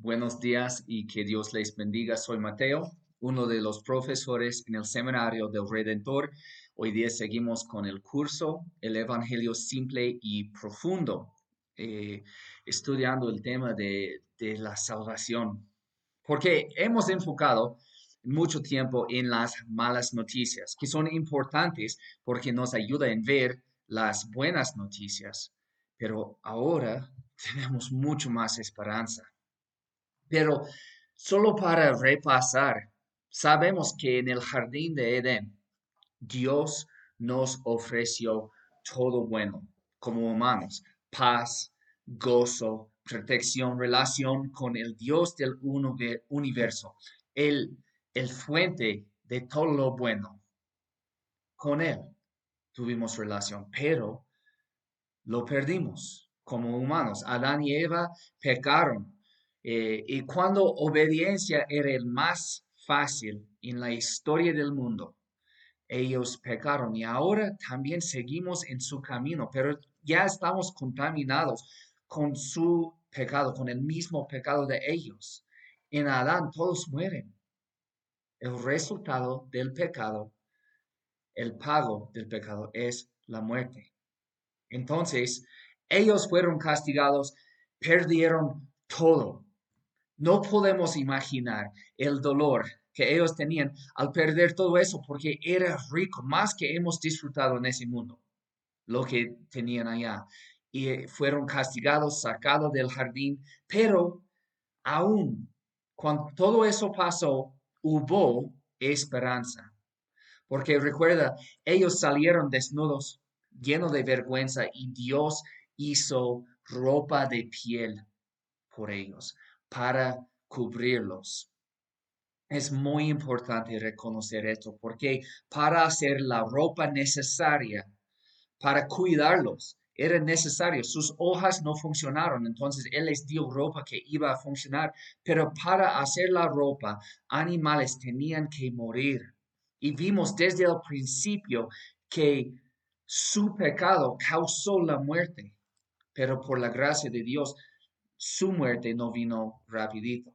Buenos días y que Dios les bendiga. Soy Mateo, uno de los profesores en el Seminario del Redentor. Hoy día seguimos con el curso El Evangelio Simple y Profundo, eh, estudiando el tema de, de la salvación, porque hemos enfocado mucho tiempo en las malas noticias, que son importantes porque nos ayudan a ver las buenas noticias, pero ahora tenemos mucho más esperanza. Pero solo para repasar, sabemos que en el jardín de Edén, Dios nos ofreció todo bueno como humanos, paz, gozo, protección, relación con el Dios del universo, el, el fuente de todo lo bueno. Con Él tuvimos relación, pero lo perdimos como humanos. Adán y Eva pecaron eh, y cuando obediencia era el más fácil en la historia del mundo, ellos pecaron y ahora también seguimos en su camino, pero ya estamos contaminados con su pecado, con el mismo pecado de ellos. En Adán todos mueren. El resultado del pecado, el pago del pecado es la muerte. Entonces, ellos fueron castigados, perdieron todo. No podemos imaginar el dolor que ellos tenían al perder todo eso porque era rico, más que hemos disfrutado en ese mundo, lo que tenían allá. Y eh, fueron castigados, sacados del jardín, pero aún cuando todo eso pasó, hubo esperanza. Porque recuerda, ellos salieron desnudos, llenos de vergüenza, y Dios hizo ropa de piel por ellos para cubrirlos. Es muy importante reconocer esto porque para hacer la ropa necesaria, para cuidarlos, era necesario. Sus hojas no funcionaron, entonces Él les dio ropa que iba a funcionar. Pero para hacer la ropa, animales tenían que morir. Y vimos desde el principio que su pecado causó la muerte. Pero por la gracia de Dios, su muerte no vino rapidito.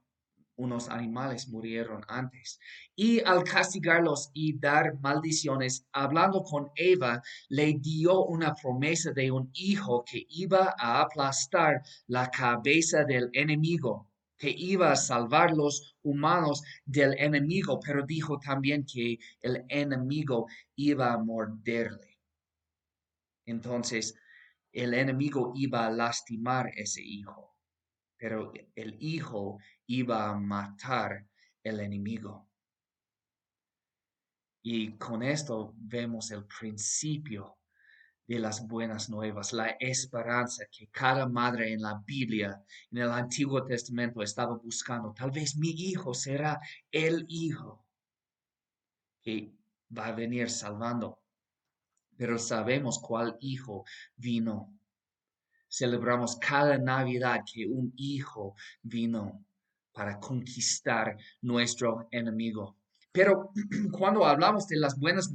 Unos animales murieron antes. Y al castigarlos y dar maldiciones, hablando con Eva, le dio una promesa de un hijo que iba a aplastar la cabeza del enemigo, que iba a salvar los humanos del enemigo, pero dijo también que el enemigo iba a morderle. Entonces, el enemigo iba a lastimar ese hijo pero el Hijo iba a matar el enemigo. Y con esto vemos el principio de las buenas nuevas, la esperanza que cada madre en la Biblia, en el Antiguo Testamento, estaba buscando. Tal vez mi hijo será el hijo que va a venir salvando. Pero sabemos cuál hijo vino celebramos cada Navidad que un hijo vino para conquistar nuestro enemigo. Pero cuando hablamos de las buenas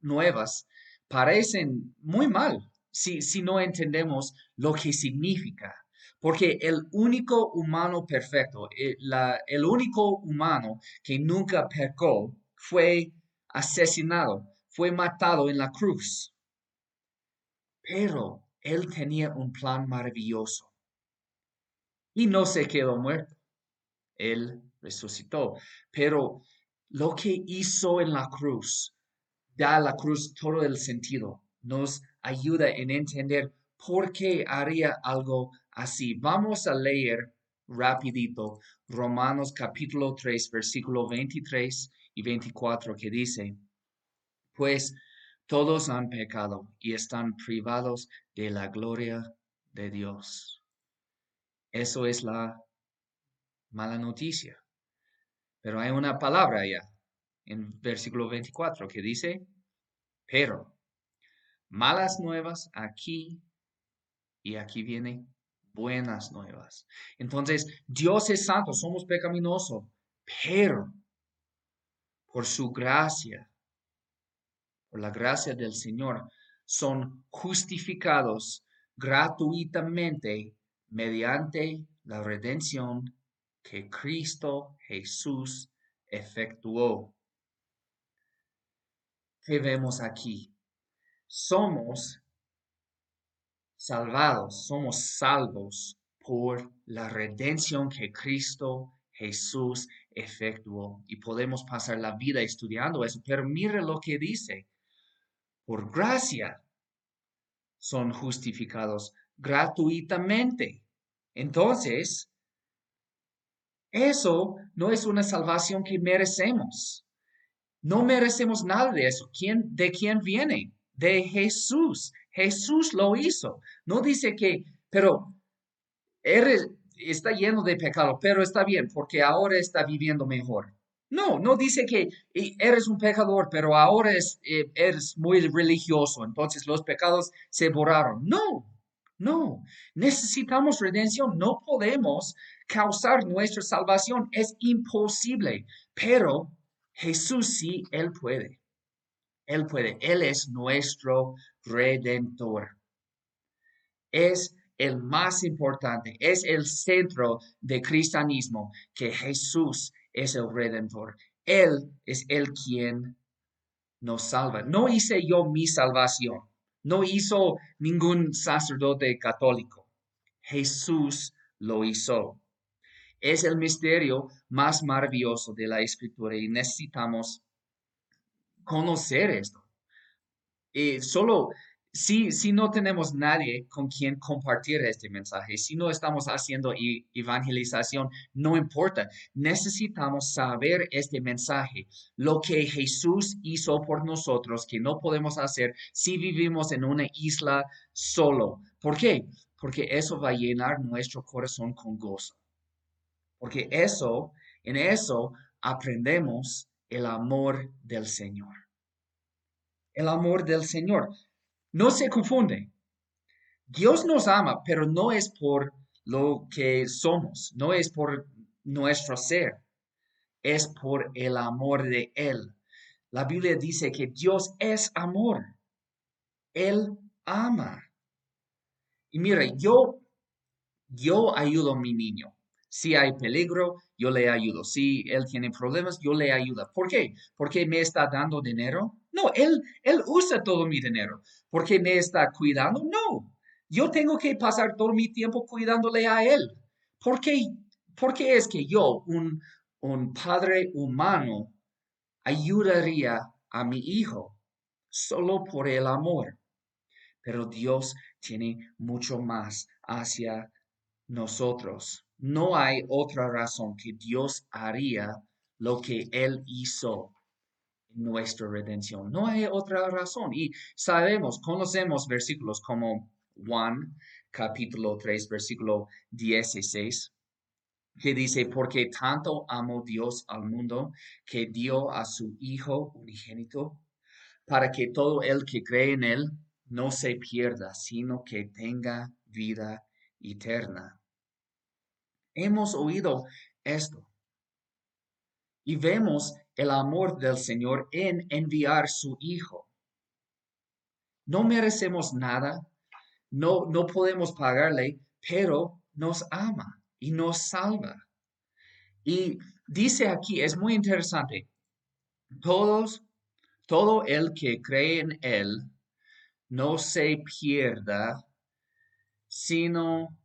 nuevas, parecen muy mal si, si no entendemos lo que significa. Porque el único humano perfecto, el, eh, el único humano que nunca pecó, fue asesinado, fue matado en la cruz. Pero él tenía un plan maravilloso. Y no se quedó muerto. Él resucitó. Pero lo que hizo en la cruz da a la cruz todo el sentido. Nos ayuda en entender por qué haría algo así. Vamos a leer rapidito Romanos capítulo 3, versículo 23 y 24 que dice, pues todos han pecado y están privados de la gloria de Dios. Eso es la mala noticia. Pero hay una palabra allá en versículo 24 que dice, pero malas nuevas aquí y aquí viene buenas nuevas. Entonces, Dios es santo, somos pecaminosos, pero por su gracia por la gracia del Señor, son justificados gratuitamente mediante la redención que Cristo Jesús efectuó. ¿Qué vemos aquí? Somos salvados, somos salvos por la redención que Cristo Jesús efectuó. Y podemos pasar la vida estudiando eso, pero mire lo que dice. Por gracia son justificados gratuitamente. Entonces, eso no es una salvación que merecemos. No merecemos nada de eso. ¿Quién, ¿De quién viene? De Jesús. Jesús lo hizo. No dice que, pero está lleno de pecado, pero está bien porque ahora está viviendo mejor. No, no dice que eres un pecador, pero ahora es, eh, eres muy religioso, entonces los pecados se borraron. No, no, necesitamos redención, no podemos causar nuestra salvación, es imposible, pero Jesús sí, Él puede. Él puede, Él es nuestro redentor. Es el más importante, es el centro del cristianismo, que Jesús es el redentor. Él es el quien nos salva. No hice yo mi salvación. No hizo ningún sacerdote católico. Jesús lo hizo. Es el misterio más maravilloso de la escritura y necesitamos conocer esto. Eh, solo si, si no tenemos nadie con quien compartir este mensaje, si no estamos haciendo evangelización, no importa. Necesitamos saber este mensaje, lo que Jesús hizo por nosotros, que no podemos hacer si vivimos en una isla solo. ¿Por qué? Porque eso va a llenar nuestro corazón con gozo. Porque eso, en eso aprendemos el amor del Señor. El amor del Señor. No se confunde. Dios nos ama, pero no es por lo que somos, no es por nuestro ser, es por el amor de Él. La Biblia dice que Dios es amor. Él ama. Y mire, yo, yo ayudo a mi niño. Si hay peligro, yo le ayudo. Si él tiene problemas, yo le ayudo. ¿Por qué? ¿Porque me está dando dinero? No, él, él usa todo mi dinero. ¿Porque me está cuidando? No. Yo tengo que pasar todo mi tiempo cuidándole a él. ¿Por qué, porque es que yo, un, un padre humano, ayudaría a mi hijo solo por el amor? Pero Dios tiene mucho más hacia nosotros. No hay otra razón que Dios haría lo que Él hizo en nuestra redención. No hay otra razón. Y sabemos, conocemos versículos como Juan capítulo 3, versículo 16, que dice, porque tanto amó Dios al mundo que dio a su Hijo unigénito, para que todo el que cree en Él no se pierda, sino que tenga vida eterna. Hemos oído esto y vemos el amor del Señor en enviar su Hijo. No merecemos nada, no, no podemos pagarle, pero nos ama y nos salva. Y dice aquí, es muy interesante, todos, todo el que cree en Él no se pierda, sino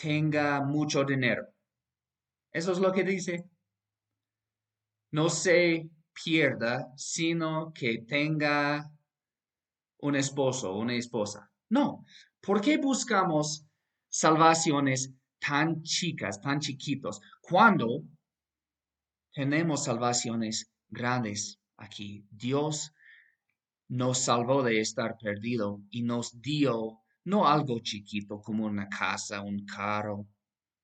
tenga mucho dinero. Eso es lo que dice. No se pierda, sino que tenga un esposo, una esposa. No. ¿Por qué buscamos salvaciones tan chicas, tan chiquitos, cuando tenemos salvaciones grandes aquí? Dios nos salvó de estar perdido y nos dio no algo chiquito como una casa, un carro,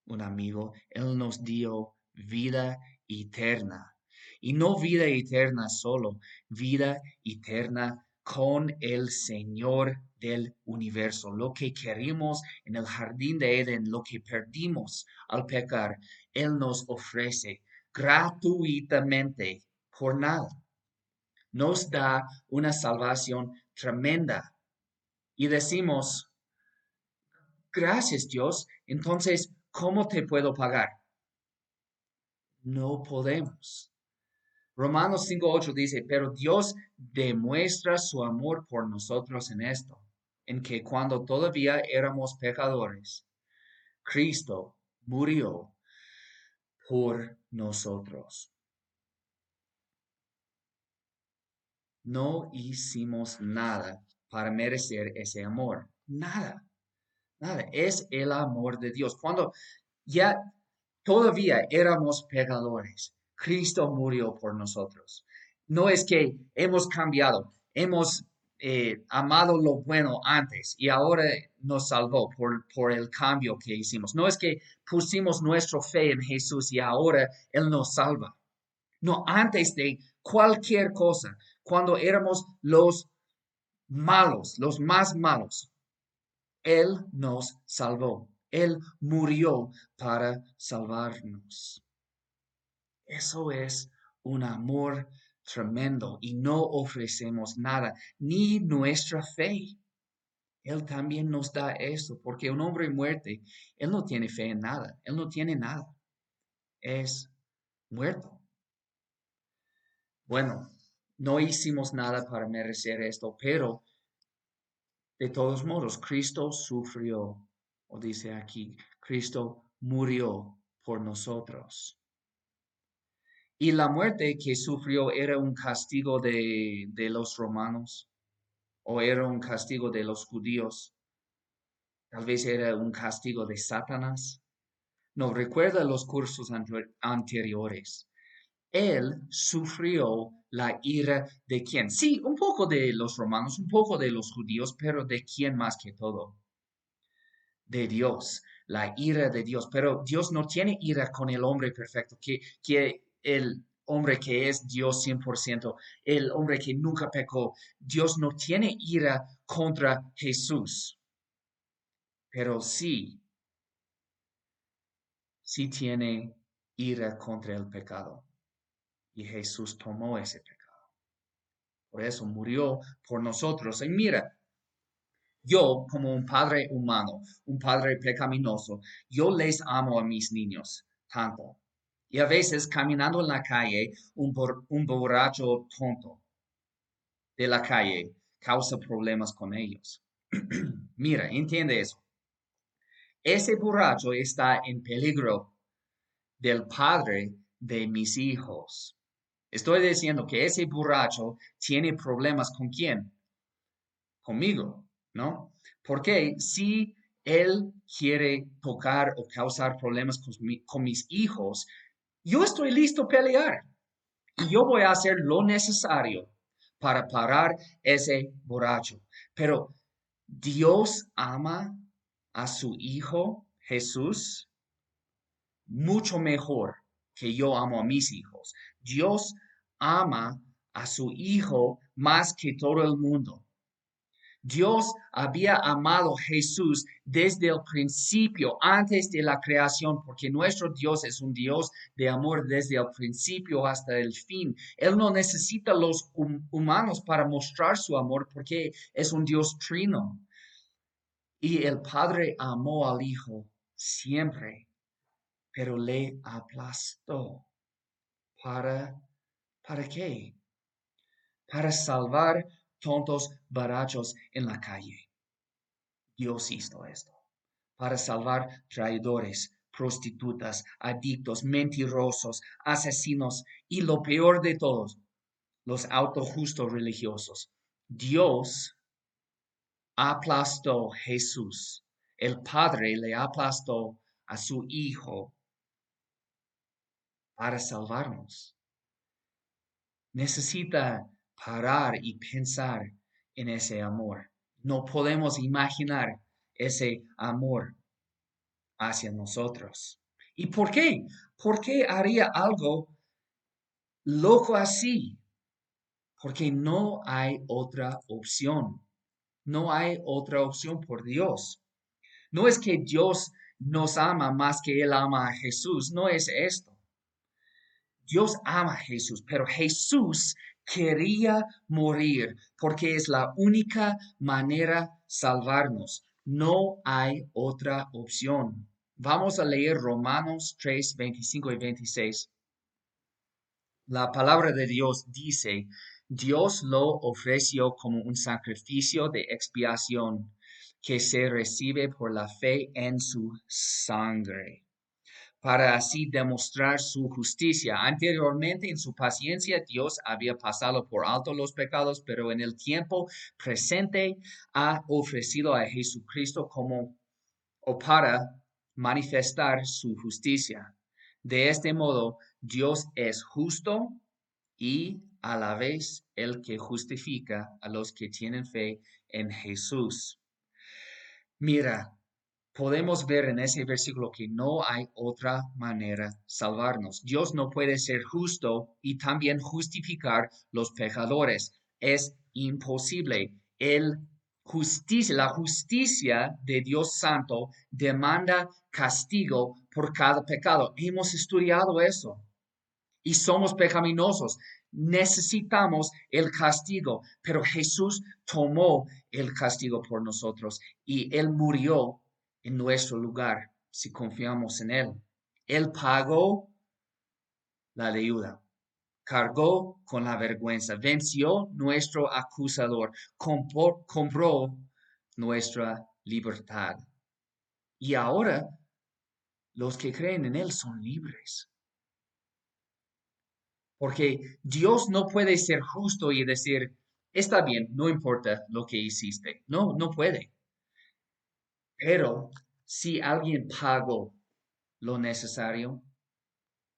un amigo. Él nos dio vida eterna. Y no vida eterna solo, vida eterna con el Señor del universo. Lo que queríamos en el jardín de Eden, lo que perdimos al pecar, Él nos ofrece gratuitamente por nada. Nos da una salvación tremenda. Y decimos, gracias Dios, entonces, ¿cómo te puedo pagar? No podemos. Romanos 5.8 dice, pero Dios demuestra su amor por nosotros en esto, en que cuando todavía éramos pecadores, Cristo murió por nosotros. No hicimos nada para merecer ese amor. Nada. Nada. Es el amor de Dios. Cuando ya todavía éramos pecadores, Cristo murió por nosotros. No es que hemos cambiado, hemos eh, amado lo bueno antes y ahora nos salvó por, por el cambio que hicimos. No es que pusimos nuestra fe en Jesús y ahora Él nos salva. No, antes de cualquier cosa, cuando éramos los malos, los más malos, Él nos salvó. Él murió para salvarnos. Eso es un amor tremendo y no ofrecemos nada, ni nuestra fe. Él también nos da eso, porque un hombre muerte, él no tiene fe en nada, él no tiene nada. Es muerto. Bueno, no hicimos nada para merecer esto, pero de todos modos, Cristo sufrió, o dice aquí, Cristo murió por nosotros. Y la muerte que sufrió era un castigo de, los romanos o era un castigo de los judíos. Tal vez era un castigo de Satanás. No recuerda los cursos anteriores. Él sufrió la ira de quién. Sí, un poco de los romanos, un poco de los judíos, pero de quién más que todo. De Dios, la ira de Dios. Pero Dios no tiene ira con el hombre perfecto, que, que el hombre que es Dios 100%, el hombre que nunca pecó. Dios no tiene ira contra Jesús, pero sí, sí tiene ira contra el pecado. Y Jesús tomó ese pecado. Por eso murió por nosotros. Y mira, yo como un padre humano, un padre pecaminoso, yo les amo a mis niños tanto y a veces caminando en la calle, un, borracho tonto de la calle causa problemas con ellos. Mira, entiende eso. Ese borracho está en peligro del padre de mis hijos. Estoy diciendo que ese borracho tiene problemas con quién? Conmigo, ¿no? Porque si él quiere tocar o causar problemas con mis hijos, yo estoy listo a pelear y yo voy a hacer lo necesario para parar ese borracho. Pero Dios ama a su Hijo Jesús mucho mejor que yo amo a mis hijos. Dios ama a su Hijo más que todo el mundo. Dios había amado a Jesús desde el principio, antes de la creación, porque nuestro Dios es un Dios de amor desde el principio hasta el fin. Él no necesita los humanos para mostrar su amor porque es un Dios trino. Y el Padre amó al Hijo siempre, pero le aplastó. ¿Para, para qué? Para salvar tontos barachos en la calle. Dios hizo esto para salvar traidores, prostitutas, adictos, mentirosos, asesinos y lo peor de todos, los autojustos religiosos. Dios aplastó Jesús. El Padre le aplastó a su Hijo para salvarnos. Necesita parar y pensar en ese amor. No podemos imaginar ese amor hacia nosotros. ¿Y por qué? ¿Por qué haría algo loco así? Porque no hay otra opción. No hay otra opción por Dios. No es que Dios nos ama más que Él ama a Jesús. No es esto. Dios ama a Jesús, pero Jesús quería morir porque es la única manera salvarnos. No hay otra opción. Vamos a leer Romanos 3, 25 y 26. La palabra de Dios dice, Dios lo ofreció como un sacrificio de expiación que se recibe por la fe en su sangre, para así demostrar su justicia. Anteriormente, en su paciencia, Dios había pasado por alto los pecados, pero en el tiempo presente ha ofrecido a Jesucristo como o para manifestar su justicia. De este modo, Dios es justo y a la vez el que justifica a los que tienen fe en Jesús. Mira, podemos ver en ese versículo que no hay otra manera salvarnos. Dios no puede ser justo y también justificar los pecadores. Es imposible. La justicia de Dios Santo demanda castigo por cada pecado. Hemos estudiado eso y somos pecaminosos. Necesitamos el castigo, pero Jesús tomó el castigo por nosotros y Él murió en nuestro lugar si confiamos en Él. Él pagó la deuda cargó con la vergüenza, venció nuestro acusador, compró, nuestra libertad. Y ahora los que creen en Él son libres. Porque Dios no puede ser justo y decir, está bien, no importa lo que hiciste. No, no puede. Pero si alguien pagó lo necesario,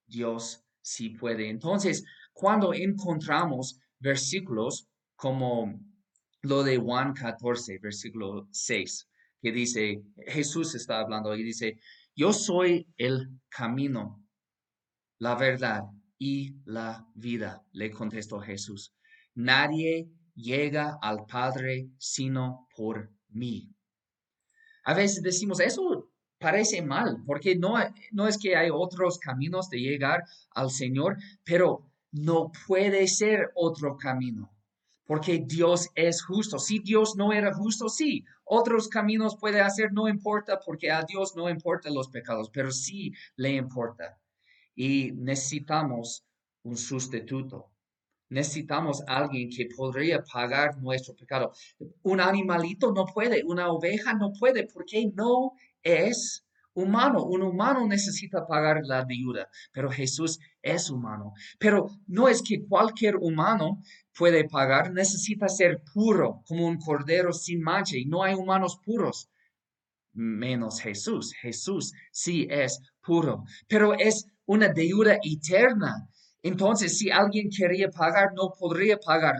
Dios sí puede. Entonces, cuando encontramos versículos como lo de Juan 14, versículo 6, que dice, Jesús está hablando y dice, yo soy el camino, la verdad y la vida, le contestó Jesús. Nadie llega al Padre sino por mí. A veces decimos, eso parece mal, porque no, no es que hay otros caminos de llegar al Señor, pero no puede ser otro camino, porque Dios es justo. Si Dios no era justo, sí, otros caminos puede hacer, no importa, porque a Dios no importan los pecados, pero sí le importa. Y necesitamos un sustituto. Necesitamos alguien que podría pagar nuestro pecado. Un animalito no puede, una oveja no puede, porque no es humano. Un humano necesita pagar la deuda, pero Jesús es humano. Pero no es que cualquier humano puede pagar, necesita ser puro, como un cordero sin mancha, y no hay humanos puros, menos Jesús. Jesús sí es puro, pero es una deuda eterna. Entonces, si alguien quería pagar, no podría pagar.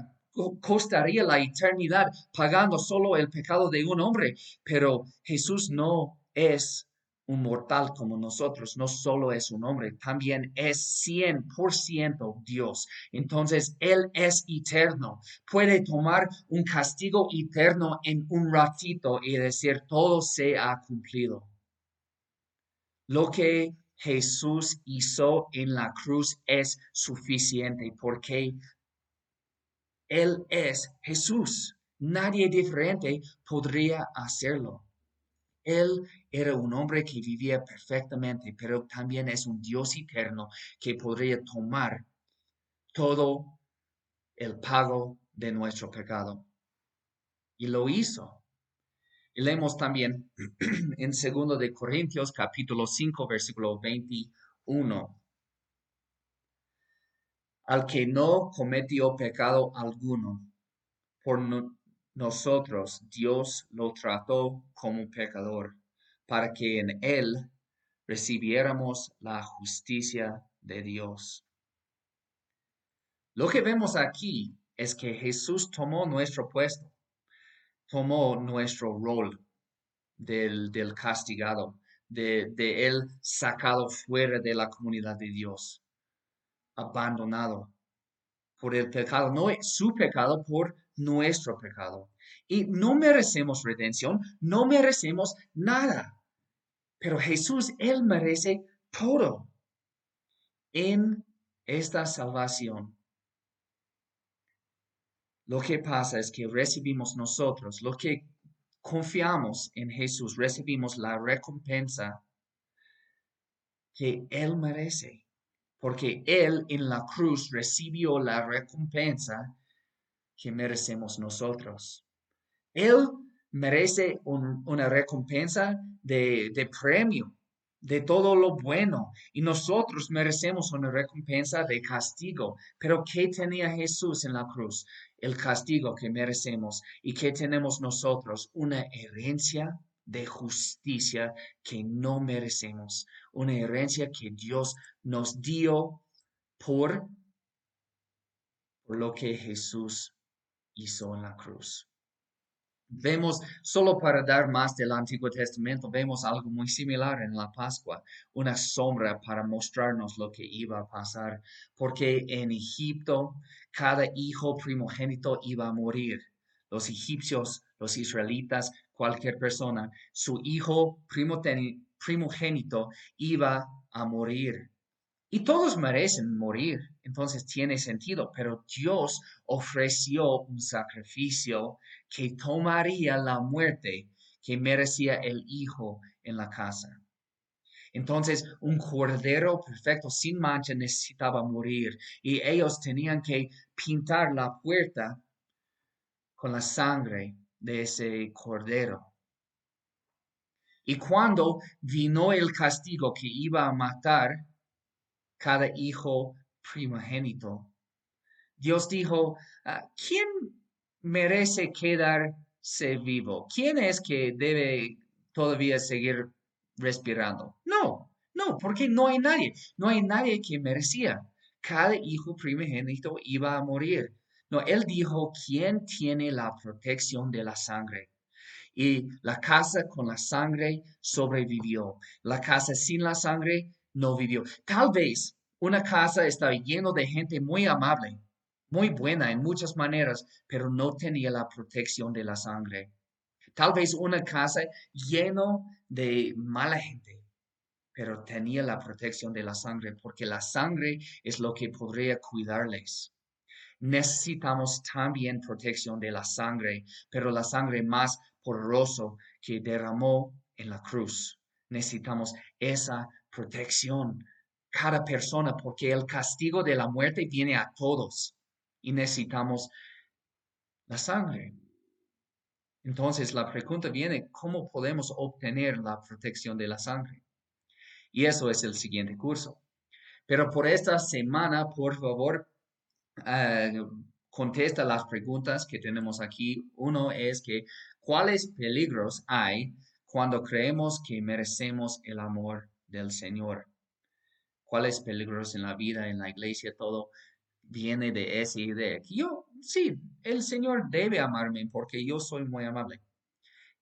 Costaría la eternidad pagando solo el pecado de un hombre, pero Jesús no es un mortal como nosotros, no solo es un hombre, también es 100% Dios. Entonces, Él es eterno. Puede tomar un castigo eterno en un ratito y decir, todo se ha cumplido. Lo que Jesús hizo en la cruz es suficiente porque Él es Jesús. Nadie diferente podría hacerlo. Él era un hombre que vivía perfectamente, pero también es un Dios eterno que podría tomar todo el pago de nuestro pecado. Y lo hizo. Leemos también en segundo de Corintios capítulo 5 versículo 21. Al que no cometió pecado alguno, por nosotros Dios lo trató como pecador, para que en él recibiéramos la justicia de Dios. Lo que vemos aquí es que Jesús tomó nuestro puesto, tomó nuestro rol del, del castigado, de, de él sacado fuera de la comunidad de Dios, abandonado por el pecado, no su pecado, por nuestro pecado. Y no merecemos redención, no merecemos nada. Pero Jesús, Él merece todo en esta salvación. Lo que pasa es que recibimos nosotros, lo que confiamos en Jesús, recibimos la recompensa que Él merece porque Él en la cruz recibió la recompensa que merecemos nosotros. Él merece una recompensa de, de premio, de todo lo bueno, y nosotros merecemos una recompensa de castigo. Pero ¿qué tenía Jesús en la cruz? El castigo que merecemos. ¿Y qué tenemos nosotros? Una herencia de justicia que no merecemos, una herencia que Dios nos dio por, por lo que Jesús hizo en la cruz. Vemos, solo para dar más del Antiguo Testamento, vemos algo muy similar en la Pascua, una sombra para mostrarnos lo que iba a pasar, porque en Egipto cada hijo primogénito iba a morir. Los egipcios, los israelitas, cualquier persona, su hijo primogénito iba a morir. Y todos merecen morir, entonces tiene sentido, pero Dios ofreció un sacrificio que tomaría la muerte que merecía el hijo en la casa. Entonces, un cordero perfecto, sin mancha, necesitaba morir y ellos tenían que pintar la puerta con la sangre de ese cordero. Y cuando vino el castigo que iba a matar cada hijo primogénito, Dios dijo, ah, ¿quién merece quedarse vivo? ¿Quién es que debe todavía seguir respirando? No, no, porque no hay nadie, no hay nadie que merecía. Cada hijo primogénito iba a morir. No, él dijo, ¿quién tiene la protección de la sangre? Y la casa con la sangre sobrevivió. La casa sin la sangre no vivió. Tal vez una casa estaba lleno de gente muy amable, muy buena en muchas maneras, pero no tenía la protección de la sangre. Tal vez una casa lleno de mala gente, pero tenía la protección de la sangre, porque la sangre es lo que podría cuidarles necesitamos también protección de la sangre, pero la sangre más poderoso que derramó en la cruz. Necesitamos esa protección, cada persona, porque el castigo de la muerte viene a todos y necesitamos la sangre. Entonces la pregunta viene, ¿cómo podemos obtener la protección de la sangre? Y eso es el siguiente curso. Pero por esta semana, por favor, eh, contesta las preguntas que tenemos aquí. Uno es que, ¿cuáles peligros hay cuando creemos que merecemos el amor del Señor? ¿Cuáles peligros en la vida, en la iglesia, todo viene de esa idea? yo, sí, el Señor debe amarme porque yo soy muy amable.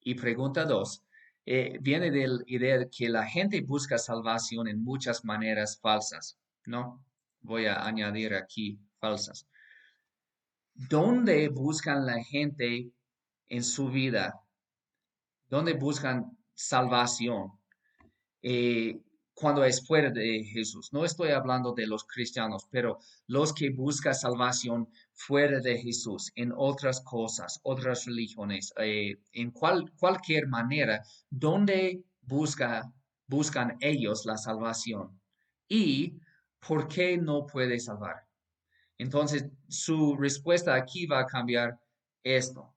Y pregunta dos, eh, viene de la idea de que la gente busca salvación en muchas maneras falsas, ¿no? Voy a añadir aquí falsas. ¿Dónde buscan la gente en su vida? ¿Dónde buscan salvación? Eh, cuando es fuera de Jesús. No estoy hablando de los cristianos, pero los que buscan salvación fuera de Jesús, en otras cosas, otras religiones, eh, en cual, cualquier manera, ¿dónde busca, buscan ellos la salvación? ¿Y por qué no puede salvar? Entonces, su respuesta aquí va a cambiar esto.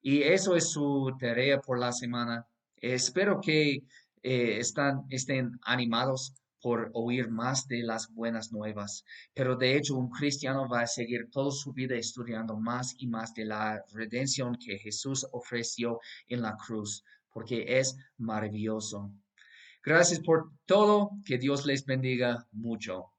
Y eso es su tarea por la semana. Espero que eh, están, estén animados por oír más de las buenas nuevas. Pero de hecho, un cristiano va a seguir toda su vida estudiando más y más de la redención que Jesús ofreció en la cruz, porque es maravilloso. Gracias por todo. Que Dios les bendiga mucho.